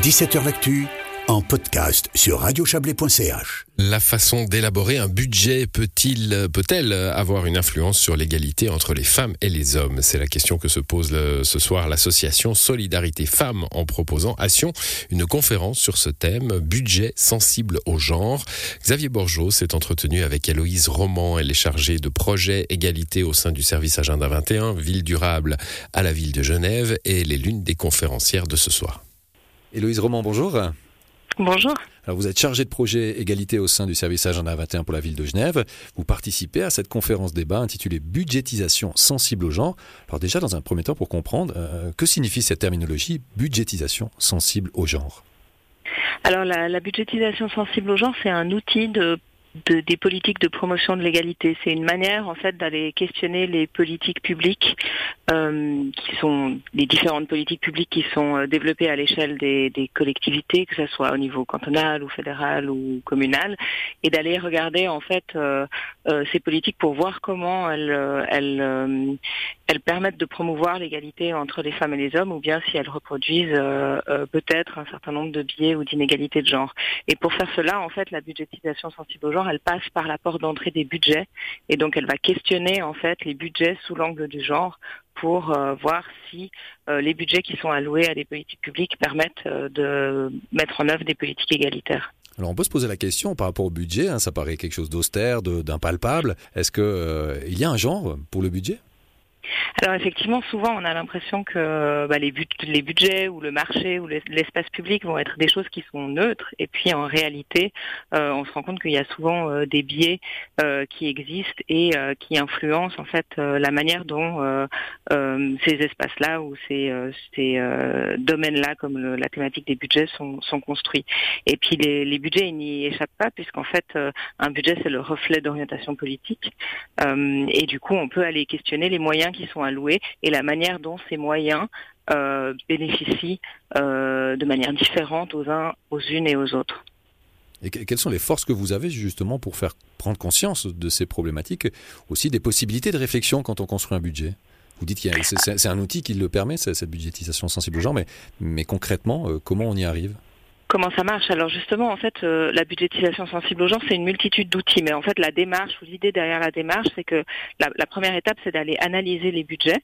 17h L'actu en podcast sur radiochablais.ch. La façon d'élaborer un budget peut-il, peut-elle avoir une influence sur l'égalité entre les femmes et les hommes? C'est la question que se pose ce soir l'association Solidarité Femmes en proposant à Sion une conférence sur ce thème, budget sensible au genre. Xavier Borgeot s'est entretenu avec Héloïse Roman. Elle est chargée de projet égalité au sein du service Agenda 21, ville durable à la ville de Genève et elle est l'une des conférencières de ce soir. Héloïse Roman, bonjour. Bonjour. Alors vous êtes chargé de projet égalité au sein du service Agenda 21 pour la ville de Genève. Vous participez à cette conférence débat intitulée Budgétisation sensible au genre. Alors déjà, dans un premier temps, pour comprendre, euh, que signifie cette terminologie budgétisation sensible au genre Alors la, la budgétisation sensible au genre, c'est un outil de des politiques de promotion de l'égalité. C'est une manière en fait d'aller questionner les politiques publiques euh, qui sont les différentes politiques publiques qui sont euh, développées à l'échelle des, des, collectivités, que ce soit au niveau cantonal ou fédéral ou communal, et d'aller regarder en fait euh, euh ces politiques pour voir comment elles, euh, elles, euh, elles permettent de promouvoir l'égalité entre les femmes et les hommes, ou bien si elles reproduisent peut-être un certain nombre de biais ou d'inégalités de genre. Et pour faire cela, en fait, la budgétisation sensible au genre elle passe par la porte d'entrée des budgets et donc elle va questionner en fait les budgets sous l'angle du genre pour euh, voir si euh, les budgets qui sont alloués à des politiques publiques permettent euh, de mettre en œuvre des politiques égalitaires. Alors on peut se poser la question par rapport au budget, hein, ça paraît quelque chose d'austère, d'impalpable. Est-ce qu'il y a un genre pour le budget? Alors effectivement, souvent on a l'impression que bah, les, budgets ou le marché ou l'espace public vont être des choses qui sont neutres, et puis en réalité, euh, on se rend compte qu'il y a souvent euh, des biais euh, qui existent et qui influencent en fait la manière dont ces espaces-là ou ces, domaines-là, comme la thématique des budgets, sont, sont construits. Et puis les, les budgets ils n'y échappent pas, puisqu'en fait un budget c'est le reflet d'orientation politique, et du coup on peut aller questionner les moyens qui sont alloués et la manière dont ces moyens euh, bénéficient euh, de manière différente aux uns, aux unes et aux autres. Et quelles sont les forces que vous avez justement pour faire prendre conscience de ces problématiques, aussi des possibilités de réflexion quand on construit un budget? Vous dites que c'est un outil qui le permet, cette budgétisation sensible au genre, mais, mais concrètement, euh, comment on y arrive? Comment ça marche Alors justement, en fait, euh, la budgétisation sensible aux gens, c'est une multitude d'outils. Mais en fait, la démarche ou l'idée derrière la démarche, c'est que la, première étape, c'est d'aller analyser les budgets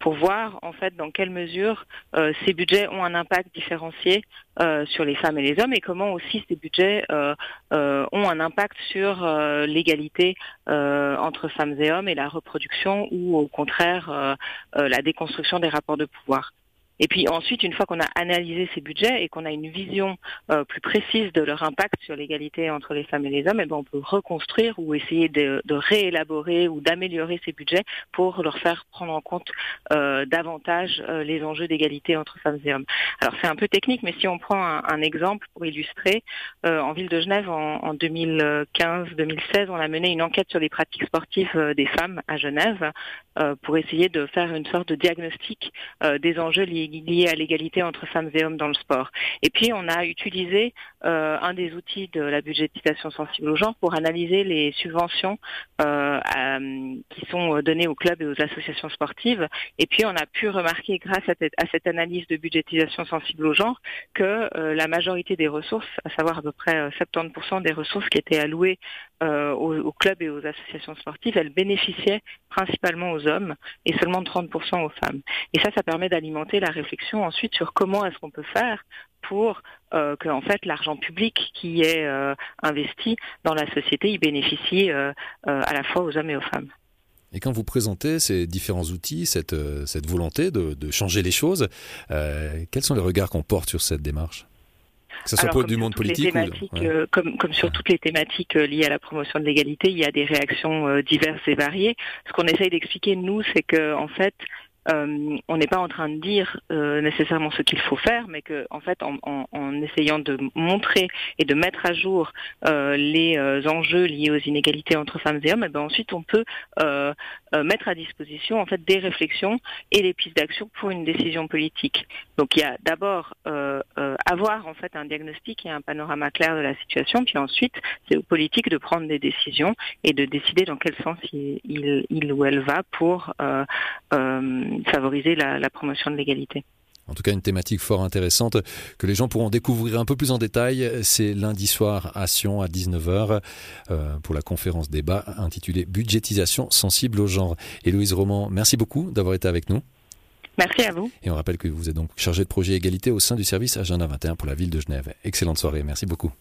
pour voir en fait dans quelle mesure euh, ces budgets ont un impact différencié euh, sur les femmes et les hommes et comment aussi ces budgets euh, euh ont un impact sur euh, l'égalité euh, entre femmes et hommes et la reproduction ou au contraire la déconstruction des rapports de pouvoir. Et puis ensuite, une fois qu'on a analysé ces budgets et qu'on a une vision euh, plus précise de leur impact sur l'égalité entre les femmes et les hommes, et eh ben on peut reconstruire ou essayer de, réélaborer ou d'améliorer ces budgets pour leur faire prendre en compte euh, davantage euh, les enjeux d'égalité entre femmes et hommes. Alors c'est un peu technique, mais si on prend un, exemple pour illustrer, en ville de Genève en, en 2015-2016, on a mené une enquête sur les pratiques sportives des femmes à Genève pour essayer de faire une sorte de diagnostic des enjeux liés liées à l'égalité entre femmes et hommes dans le sport. Et puis on a utilisé euh, un des outils de la budgétisation sensible au genre pour analyser les subventions euh, à, qui sont données aux clubs et aux associations sportives. Et puis on a pu remarquer grâce à, cette analyse de budgétisation sensible au genre que euh, la majorité des ressources, à savoir à peu près 70% euh, des ressources qui étaient allouées euh, aux, clubs et aux associations sportives, elles bénéficiaient principalement aux hommes et seulement 30% aux femmes. Et ça, ça permet d'alimenter la réflexion ensuite sur comment est-ce qu'on peut faire pour euh, que en fait l'argent public qui est euh, investi dans la société il bénéficie euh, à la fois aux hommes et aux femmes. Et quand vous présentez ces différents outils, cette, cette volonté de, de changer les choses, quels sont les regards qu'on porte sur cette démarche? Que ce soit Alors, du monde politique ou... ouais. euh, comme, comme sur toutes les thématiques euh, liées à la promotion de l'égalité, il y a des réactions euh, diverses et variées. Ce qu'on essaye d'expliquer, nous, c'est que en fait, euh, on n'est pas en train de dire euh, nécessairement ce qu'il faut faire, mais que en fait, en, en, en, essayant de montrer et de mettre à jour euh, les euh, enjeux liés aux inégalités entre femmes et hommes, et eh ben ensuite on peut euh, euh, mettre à disposition en fait des réflexions et des pistes d'action pour une décision politique. Donc il y a d'abord avoir en fait un diagnostic et un panorama clair de la situation, puis ensuite c'est aux politiques de prendre des décisions et de décider dans quel sens il, il, il ou elle va pour favoriser la, la promotion de l'égalité. En tout cas, une thématique fort intéressante que les gens pourront découvrir un peu plus en détail. C'est lundi soir à Sion à 19h euh, pour la conférence débat intitulée Budgétisation sensible au genre. Héloïse Roman, merci beaucoup d'avoir été avec nous. Merci à vous. Et on rappelle que vous êtes donc chargé de projet égalité au sein du service Agenda 21 pour la ville de Genève. Excellente soirée, merci beaucoup.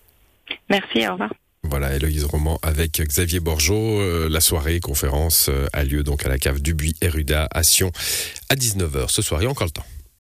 Merci, au revoir. Voilà, Héloïse Roman avec Xavier Borgeot. Euh, la soirée conférence euh, a lieu donc à la cave Dubuis Eruda à Sion à 19h ce soir. Il y a encore le temps.